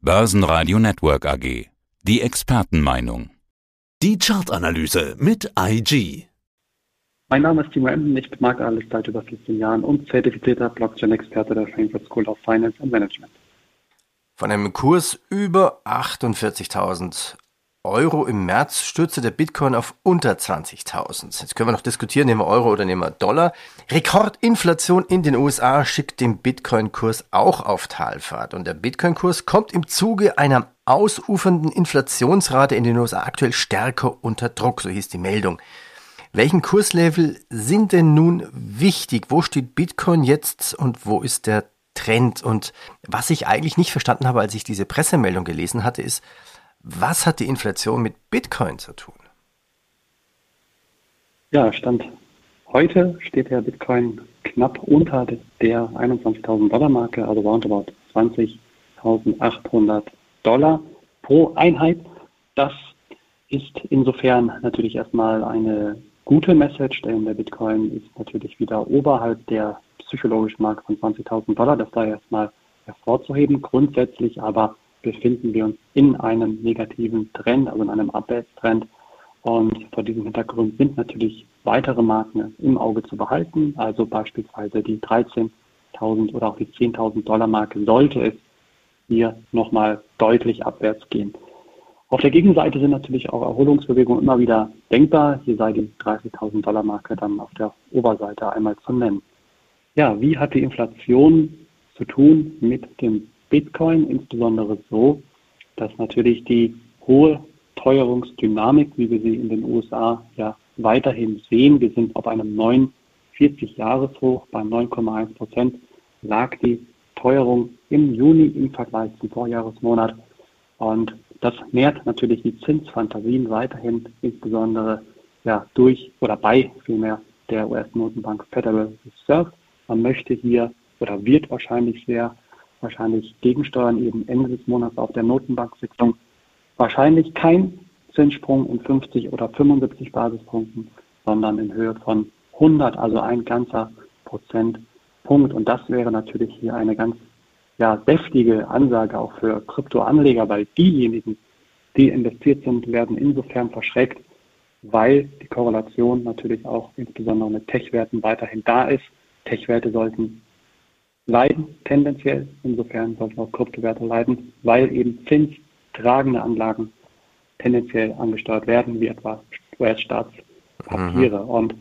Börsenradio Network AG. Die Expertenmeinung. Die Chartanalyse mit IG. Mein Name ist Timo Emden, ich bin Marktanalyst seit über 14 Jahren und zertifizierter Blockchain-Experte der Frankfurt School of Finance and Management. Von einem Kurs über 48.000 Euro im März stürzte der Bitcoin auf unter 20.000. Jetzt können wir noch diskutieren, nehmen wir Euro oder nehmen wir Dollar. Rekordinflation in den USA schickt den Bitcoin-Kurs auch auf Talfahrt. Und der Bitcoin-Kurs kommt im Zuge einer ausufernden Inflationsrate in den USA aktuell stärker unter Druck, so hieß die Meldung. Welchen Kurslevel sind denn nun wichtig? Wo steht Bitcoin jetzt und wo ist der Trend? Und was ich eigentlich nicht verstanden habe, als ich diese Pressemeldung gelesen hatte, ist, was hat die Inflation mit Bitcoin zu tun? Ja, Stand heute steht der Bitcoin knapp unter der 21.000 Dollar Marke, also roundabout 20.800 Dollar pro Einheit. Das ist insofern natürlich erstmal eine gute Message, denn der Bitcoin ist natürlich wieder oberhalb der psychologischen Marke von 20.000 Dollar. Das da erstmal hervorzuheben. Grundsätzlich aber befinden wir uns in einem negativen Trend, also in einem Abwärtstrend. Und vor diesem Hintergrund sind natürlich weitere Marken im Auge zu behalten, also beispielsweise die 13.000 oder auch die 10.000 Dollar Marke sollte es hier nochmal deutlich abwärts gehen. Auf der Gegenseite sind natürlich auch Erholungsbewegungen immer wieder denkbar. Hier sei die 30.000 Dollar Marke dann auf der Oberseite einmal zu nennen. Ja, wie hat die Inflation zu tun mit dem Bitcoin insbesondere so, dass natürlich die hohe Teuerungsdynamik, wie wir sie in den USA ja weiterhin sehen, wir sind auf einem neuen 40-Jahres-Hoch bei 9,1 Prozent, lag die Teuerung im Juni im Vergleich zum Vorjahresmonat. Und das nährt natürlich die Zinsfantasien weiterhin, insbesondere ja, durch oder bei vielmehr der US-Notenbank Federal Reserve. Man möchte hier oder wird wahrscheinlich sehr wahrscheinlich gegensteuern, eben Ende des Monats auf der Notenbanksitzung. Wahrscheinlich kein Zinssprung in 50 oder 75 Basispunkten, sondern in Höhe von 100, also ein ganzer Prozentpunkt. Und das wäre natürlich hier eine ganz ja, deftige Ansage auch für Kryptoanleger, weil diejenigen, die investiert sind, werden insofern verschreckt, weil die Korrelation natürlich auch insbesondere mit Tech-Werten weiterhin da ist. Tech-Werte sollten leiden tendenziell. Insofern sollten auch Kryptowerte leiden, weil eben zinstragende Anlagen tendenziell angesteuert werden, wie etwa US-Staatspapiere. Mhm. Und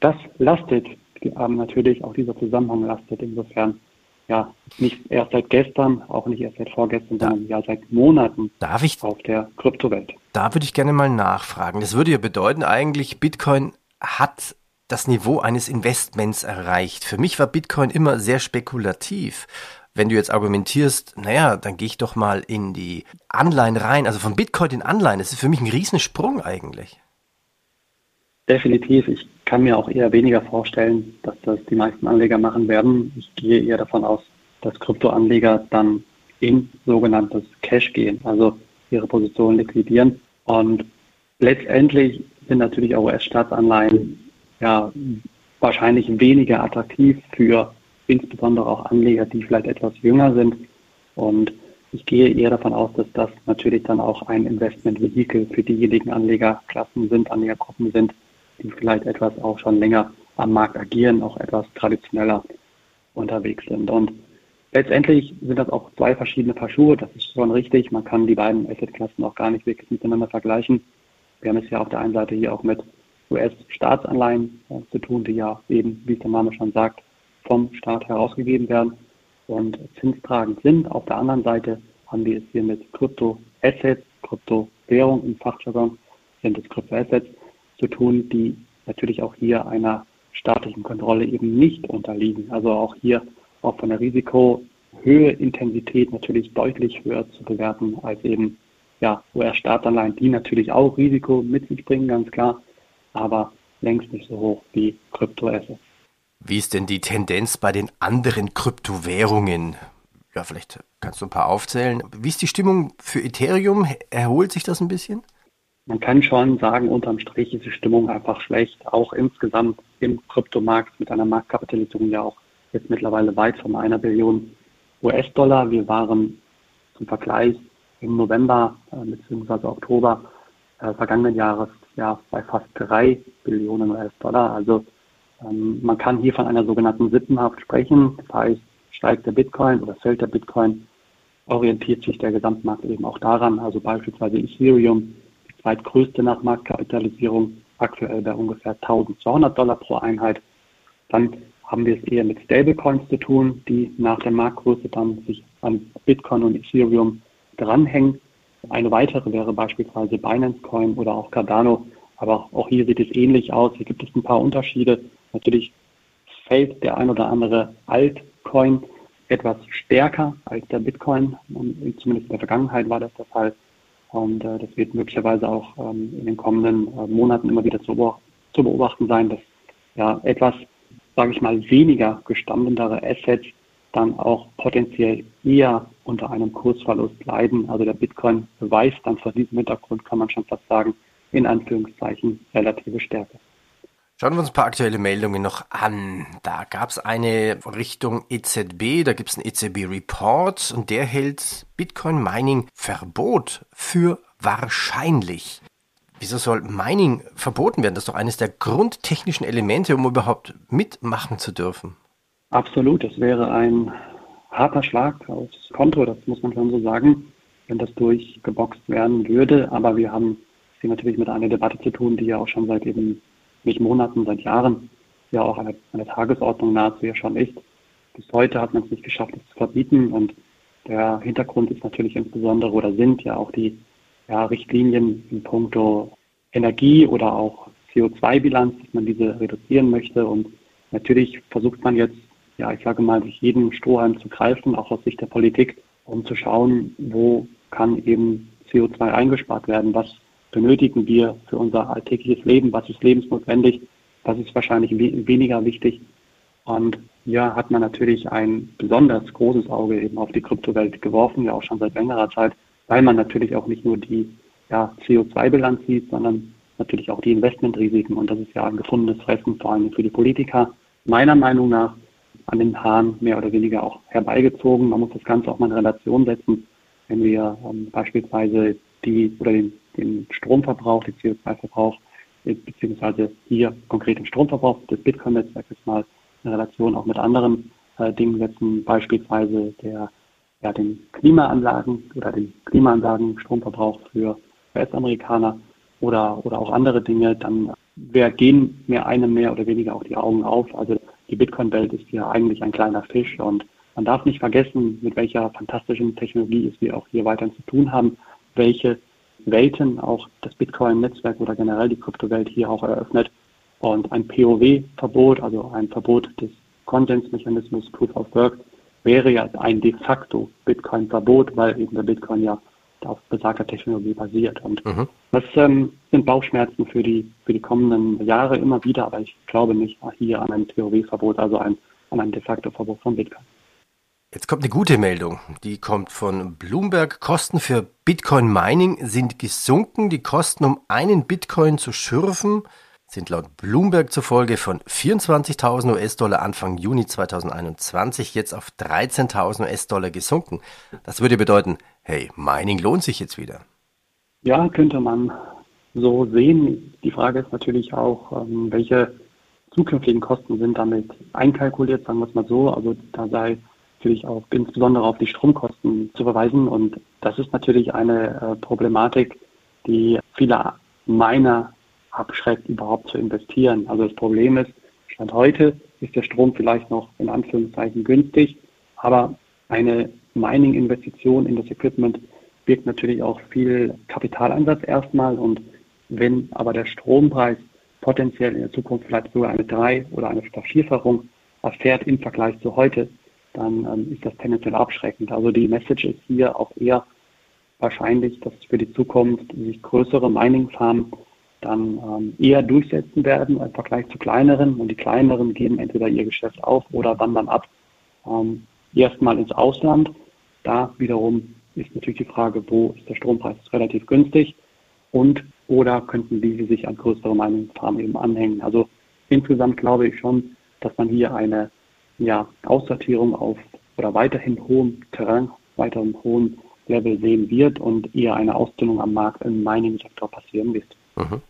das lastet ähm, natürlich, auch dieser Zusammenhang lastet insofern ja nicht erst seit gestern, auch nicht erst seit vorgestern, da, sondern ja seit Monaten darf ich, auf der Kryptowelt. Da würde ich gerne mal nachfragen. Das würde ja bedeuten, eigentlich Bitcoin hat das Niveau eines Investments erreicht. Für mich war Bitcoin immer sehr spekulativ. Wenn du jetzt argumentierst, naja, dann gehe ich doch mal in die Anleihen rein, also von Bitcoin in Anleihen, das ist für mich ein Riesensprung eigentlich. Definitiv. Ich kann mir auch eher weniger vorstellen, dass das die meisten Anleger machen werden. Ich gehe eher davon aus, dass Kryptoanleger dann in sogenanntes Cash gehen, also ihre Position liquidieren. Und letztendlich sind natürlich auch US-Staatsanleihen ja wahrscheinlich weniger attraktiv für insbesondere auch Anleger, die vielleicht etwas jünger sind. Und ich gehe eher davon aus, dass das natürlich dann auch ein Investmentvehikel für diejenigen Anlegerklassen sind, Anlegergruppen sind, die vielleicht etwas auch schon länger am Markt agieren, auch etwas traditioneller unterwegs sind. Und letztendlich sind das auch zwei verschiedene Paar Schuhe, das ist schon richtig. Man kann die beiden Assetklassen auch gar nicht wirklich miteinander vergleichen. Wir haben es ja auf der einen Seite hier auch mit US-Staatsanleihen äh, zu tun, die ja eben, wie der Name schon sagt, vom Staat herausgegeben werden und zinstragend sind. Auf der anderen Seite haben wir es hier mit Krypto-Assets, Kryptowährung im Fachjargon sind es Krypto-Assets zu tun, die natürlich auch hier einer staatlichen Kontrolle eben nicht unterliegen. Also auch hier auch von der Risikohöhe, Intensität natürlich deutlich höher zu bewerten als eben ja, US-Staatsanleihen, die natürlich auch Risiko mit sich bringen, ganz klar aber längst nicht so hoch wie Kryptoassets. Wie ist denn die Tendenz bei den anderen Kryptowährungen? Ja, vielleicht kannst du ein paar aufzählen. Wie ist die Stimmung für Ethereum? Erholt sich das ein bisschen? Man kann schon sagen, unterm Strich ist die Stimmung einfach schlecht. Auch insgesamt im Kryptomarkt mit einer Marktkapitalisierung ja auch jetzt mittlerweile weit von einer Billion US-Dollar. Wir waren zum Vergleich im November äh, bzw. Oktober äh, vergangenen Jahres ja bei fast drei Billionen US-Dollar. Also ähm, man kann hier von einer sogenannten Sippenhaft sprechen. Das heißt, steigt der Bitcoin oder fällt der Bitcoin, orientiert sich der Gesamtmarkt eben auch daran. Also beispielsweise Ethereum, die zweitgrößte nach Marktkapitalisierung, aktuell bei ungefähr 1200 Dollar pro Einheit. Dann haben wir es eher mit Stablecoins zu tun, die nach der Marktgröße dann sich an Bitcoin und Ethereum dranhängen. Eine weitere wäre beispielsweise Binance Coin oder auch Cardano. Aber auch hier sieht es ähnlich aus. Hier gibt es ein paar Unterschiede. Natürlich fällt der ein oder andere Altcoin etwas stärker als der Bitcoin. Zumindest in der Vergangenheit war das der Fall. Und äh, das wird möglicherweise auch ähm, in den kommenden äh, Monaten immer wieder zu, zu, beobachten sein, dass ja etwas, sage ich mal, weniger gestandendere Assets dann auch potenziell eher unter einem Kursverlust leiden. Also der Bitcoin beweist dann vor diesem Hintergrund, kann man schon fast sagen, in Anführungszeichen relative Stärke. Schauen wir uns ein paar aktuelle Meldungen noch an. Da gab es eine Richtung EZB, da gibt es einen EZB-Report und der hält Bitcoin-Mining-Verbot für wahrscheinlich. Wieso soll Mining verboten werden? Das ist doch eines der grundtechnischen Elemente, um überhaupt mitmachen zu dürfen. Absolut, das wäre ein harter Schlag aufs Konto, das muss man schon so sagen, wenn das durchgeboxt werden würde. Aber wir haben hier natürlich mit einer Debatte zu tun, die ja auch schon seit eben nicht Monaten, seit Jahren ja auch eine, eine Tagesordnung nahezu ja schon ist. Bis heute hat man es nicht geschafft, es zu verbieten. Und der Hintergrund ist natürlich insbesondere oder sind ja auch die ja, Richtlinien in puncto Energie oder auch CO2-Bilanz, dass man diese reduzieren möchte. Und natürlich versucht man jetzt, ja, ich sage mal, durch jeden Strohhalm zu greifen, auch aus Sicht der Politik, um zu schauen, wo kann eben CO2 eingespart werden, was benötigen wir für unser alltägliches Leben, was ist lebensnotwendig, was ist wahrscheinlich we weniger wichtig. Und hier hat man natürlich ein besonders großes Auge eben auf die Kryptowelt geworfen, ja auch schon seit längerer Zeit, weil man natürlich auch nicht nur die ja, CO2-Bilanz sieht, sondern natürlich auch die Investmentrisiken. Und das ist ja ein gefundenes Fressen, vor allem für die Politiker. Meiner Meinung nach an den Haaren mehr oder weniger auch herbeigezogen. Man muss das Ganze auch mal in Relation setzen. Wenn wir ähm, beispielsweise die oder den den Stromverbrauch, den CO2-Verbrauch, äh, beziehungsweise hier konkret den Stromverbrauch des Bitcoin-Netzwerkes mal in Relation auch mit anderen äh, Dingen setzen, beispielsweise der, ja, den Klimaanlagen oder den Klimaanlagen Stromverbrauch für US-Amerikaner oder, oder auch andere Dinge, dann wer gehen mir einem mehr oder weniger auch die Augen auf. Also die Bitcoin-Welt ist hier eigentlich ein kleiner Fisch und man darf nicht vergessen, mit welcher fantastischen Technologie es wir auch hier weiterhin zu tun haben, welche Welten auch das Bitcoin-Netzwerk oder generell die Kryptowelt hier auch eröffnet. Und ein POW-Verbot, also ein Verbot des Konsensmechanismus Proof of Work, wäre ja ein de facto Bitcoin-Verbot, weil eben der Bitcoin ja auf besagter Technologie basiert. Und mhm. das ähm, sind Bauchschmerzen für die, für die kommenden Jahre immer wieder, aber ich glaube nicht hier an ein POW-Verbot, also ein, an ein de facto Verbot von Bitcoin. Jetzt kommt eine gute Meldung. Die kommt von Bloomberg. Kosten für Bitcoin Mining sind gesunken. Die Kosten, um einen Bitcoin zu schürfen, sind laut Bloomberg zufolge von 24.000 US-Dollar Anfang Juni 2021 jetzt auf 13.000 US-Dollar gesunken. Das würde bedeuten, hey, Mining lohnt sich jetzt wieder. Ja, könnte man so sehen. Die Frage ist natürlich auch, ähm, welche zukünftigen Kosten sind damit einkalkuliert, sagen wir es mal so. Also da sei natürlich auch insbesondere auf die Stromkosten zu verweisen. Und das ist natürlich eine äh, Problematik, die viele Miner abschreckt, überhaupt zu investieren. Also das Problem ist, Stand heute ist der Strom vielleicht noch in Anführungszeichen günstig, aber eine Mining-Investition in das Equipment birgt natürlich auch viel Kapitaleinsatz erstmal und wenn aber der Strompreis potenziell in der Zukunft vielleicht sogar eine drei oder eine Vierfachung erfährt im Vergleich zu heute, dann ähm, ist das tendenziell abschreckend. Also die Message ist hier auch eher wahrscheinlich, dass für die Zukunft sich größere Mining-Farmen dann ähm, eher durchsetzen werden im Vergleich zu kleineren und die kleineren geben entweder ihr Geschäft auf oder wandern ab ähm, erstmal ins Ausland. Da wiederum ist natürlich die Frage, wo ist der Strompreis relativ günstig und oder könnten diese sich an größere Mining-Farmen eben anhängen. Also insgesamt glaube ich schon, dass man hier eine ja, Aussortierung auf oder weiterhin hohem Terrain, weiterhin hohen Level sehen wird und eher eine Ausdünnung am Markt im Mining-Sektor passieren wird. Mhm.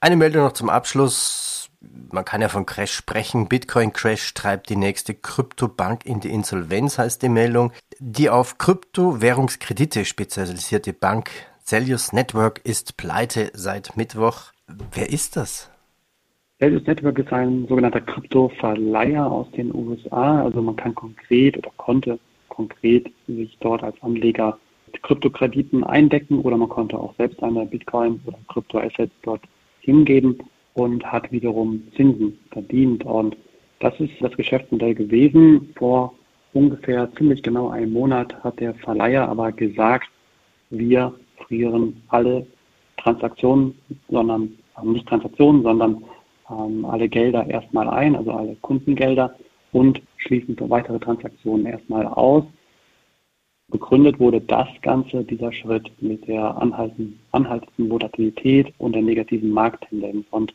Eine Meldung noch zum Abschluss. Man kann ja von Crash sprechen. Bitcoin Crash treibt die nächste Kryptobank in die Insolvenz, heißt die Meldung. Die auf Kryptowährungskredite spezialisierte Bank Celsius Network ist pleite seit Mittwoch. Wer ist das? Celsius Network ist ein sogenannter Kryptoverleiher aus den USA. Also man kann konkret oder konnte konkret sich dort als Anleger mit Kryptokrediten eindecken oder man konnte auch selbst eine Bitcoin oder Kryptoassets dort hingeben und hat wiederum Zinsen verdient. Und das ist das Geschäftsmodell gewesen. Vor ungefähr ziemlich genau einem Monat hat der Verleiher aber gesagt, wir frieren alle Transaktionen, sondern äh, nicht Transaktionen, sondern ähm, alle Gelder erstmal ein, also alle Kundengelder und schließen für weitere Transaktionen erstmal aus. Begründet wurde das Ganze, dieser Schritt, mit der anhaltenden, anhaltenden Volatilität und der negativen Markttendenz. Und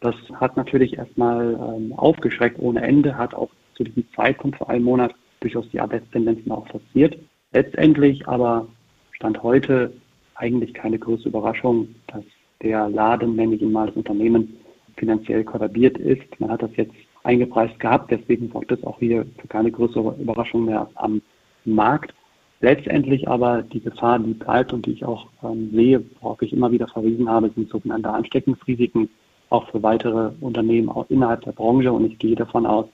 das hat natürlich erstmal ähm, aufgeschreckt ohne Ende, hat auch zu diesem Zeitpunkt vor einem Monat durchaus die Abwärtstendenzen auch forciert. Letztendlich aber Stand heute eigentlich keine große Überraschung, dass der Laden, nenne ich ihn mal, das Unternehmen finanziell kollabiert ist. Man hat das jetzt eingepreist gehabt, deswegen sorgt es auch hier für keine größere Überraschung mehr am Markt. Letztendlich aber die Gefahr, die bleibt und die ich auch ähm, sehe, worauf ich immer wieder verwiesen habe, sind sogenannte Ansteckungsrisiken, auch für weitere Unternehmen auch innerhalb der Branche. Und ich gehe davon aus,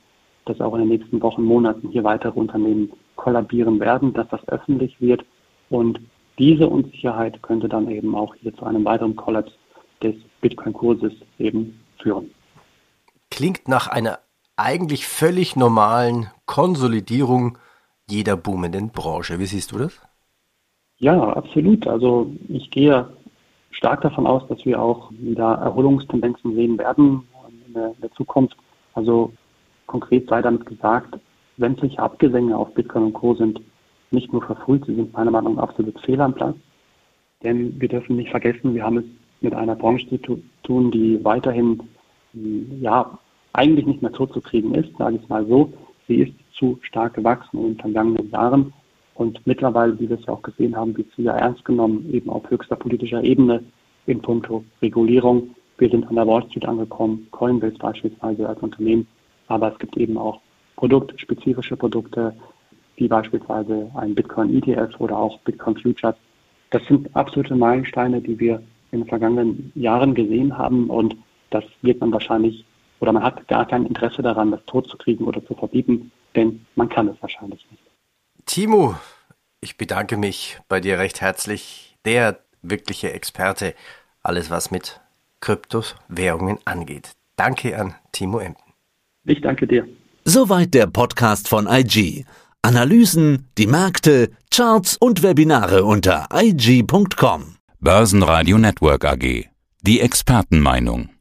dass auch in den nächsten Wochen, Monaten hier weitere Unternehmen kollabieren werden, dass das öffentlich wird. Und diese Unsicherheit könnte dann eben auch hier zu einem weiteren Kollaps des Bitcoin-Kurses eben führen. Klingt nach einer eigentlich völlig normalen Konsolidierung jeder boomenden Branche. Wie siehst du das? Ja, absolut. Also ich gehe stark davon aus, dass wir auch wieder Erholungstendenzen sehen werden in der, in der Zukunft. Also konkret sei damit gesagt, sämtliche Abgesänge auf Bitcoin und Co. sind nicht nur verfrüht, sie sind meiner Meinung nach absolut fehl am Platz. Denn wir dürfen nicht vergessen, wir haben es mit einer Branche zu tun, die weiterhin ja eigentlich nicht mehr totzukriegen ist, sage ich mal so. Sie ist zu stark gewachsen in den vergangenen Jahren und mittlerweile, wie wir es ja auch gesehen haben, wird sie ja ernst genommen, eben auf höchster politischer Ebene in puncto Regulierung. Wir sind an der Wall Street angekommen, Coinbase beispielsweise als Unternehmen, aber es gibt eben auch produktspezifische Produkte, wie beispielsweise ein Bitcoin ETF oder auch Bitcoin Futures. Das sind absolute Meilensteine, die wir in den vergangenen Jahren gesehen haben und das wird man wahrscheinlich oder man hat gar kein Interesse daran, das tot zu kriegen oder zu verbieten, denn man kann es wahrscheinlich nicht. Timo, ich bedanke mich bei dir recht herzlich. Der wirkliche Experte, alles was mit Kryptos, Währungen angeht. Danke an Timo Emden. Ich danke dir. Soweit der Podcast von IG. Analysen, die Märkte, Charts und Webinare unter IG.com. Börsenradio Network AG. Die Expertenmeinung.